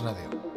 Radio.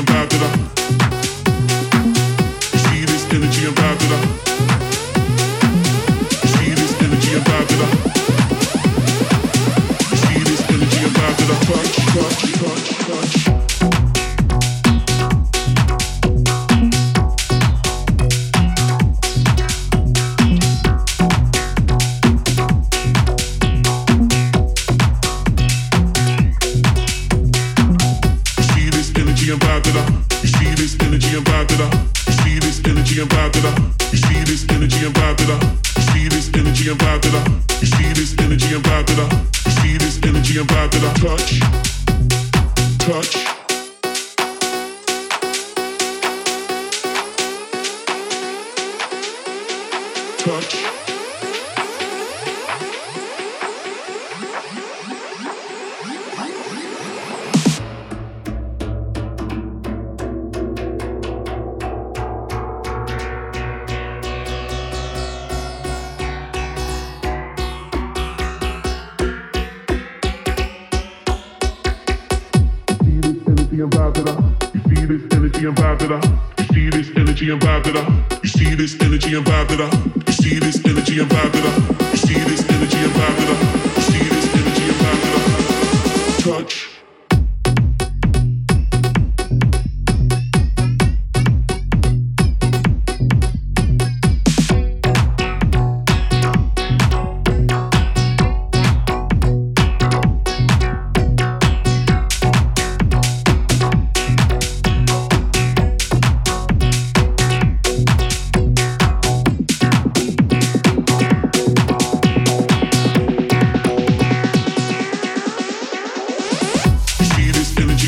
thinking about that I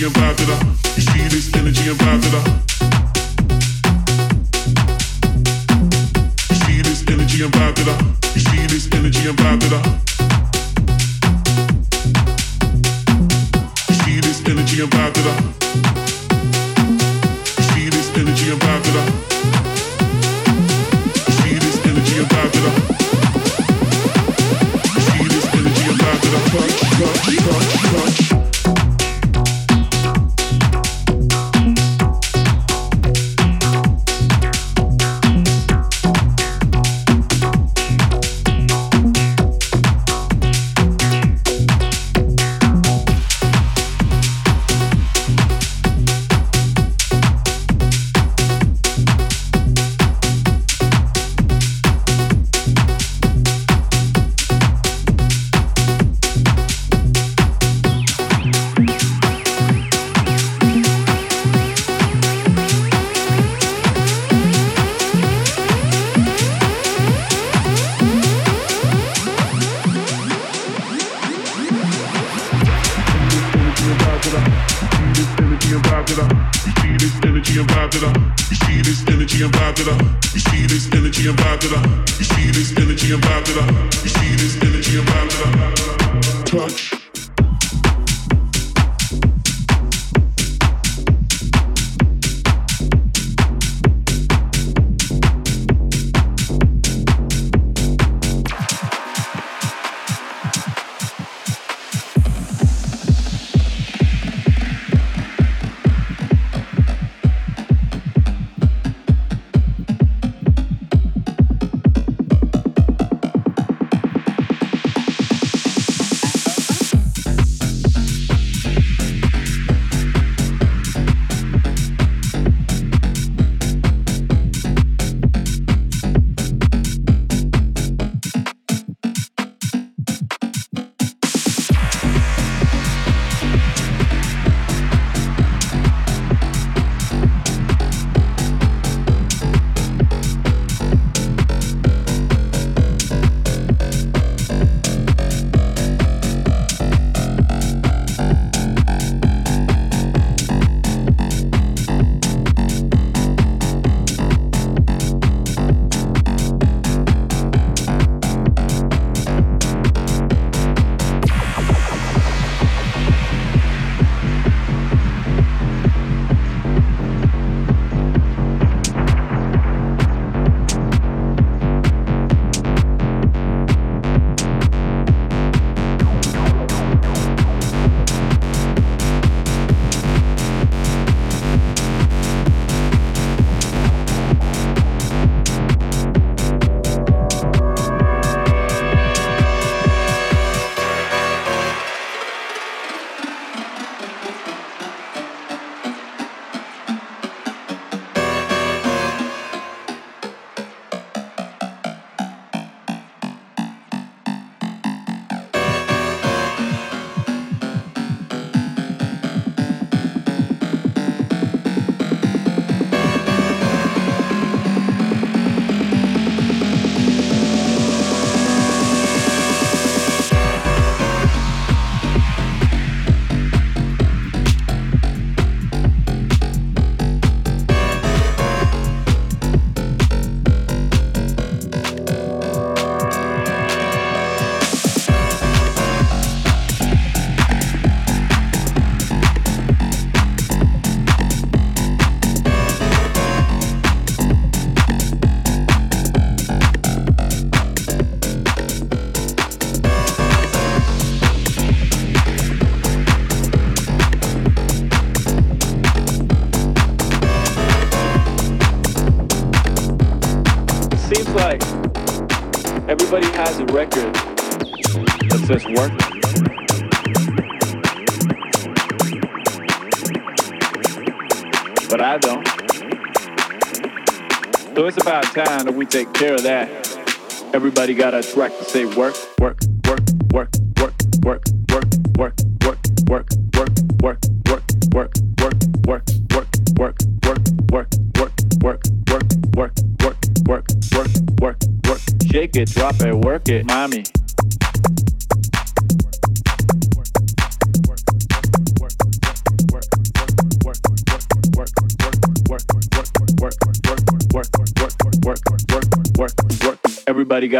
and vibe. You see this energy and vibe to. You see this energy and vibe. You see this energy and vibe. You see this energy and vibe. You see this energy and vibe. You see this energy and vibe Touch, touch, touch, touch. take care of that. Everybody got a track to say work.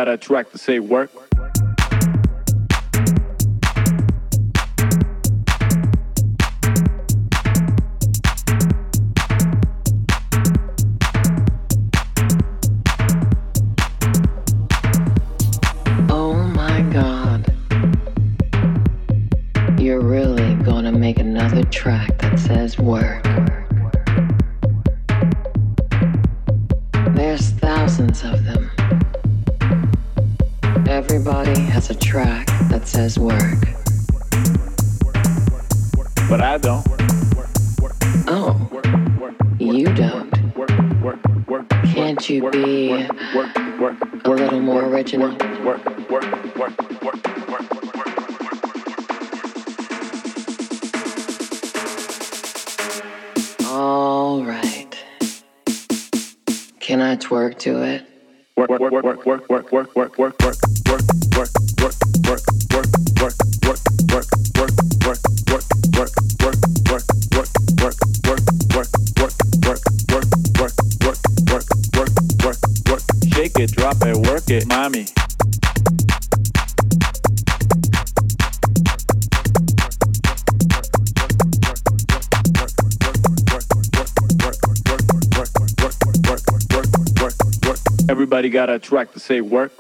got a track to say work. work, work, work, work, work, work, work, work, work, we're, All right. Can I twerk to it? Work, work, work, work, work, work, work, work, work, work, work, work. Attract the to say work,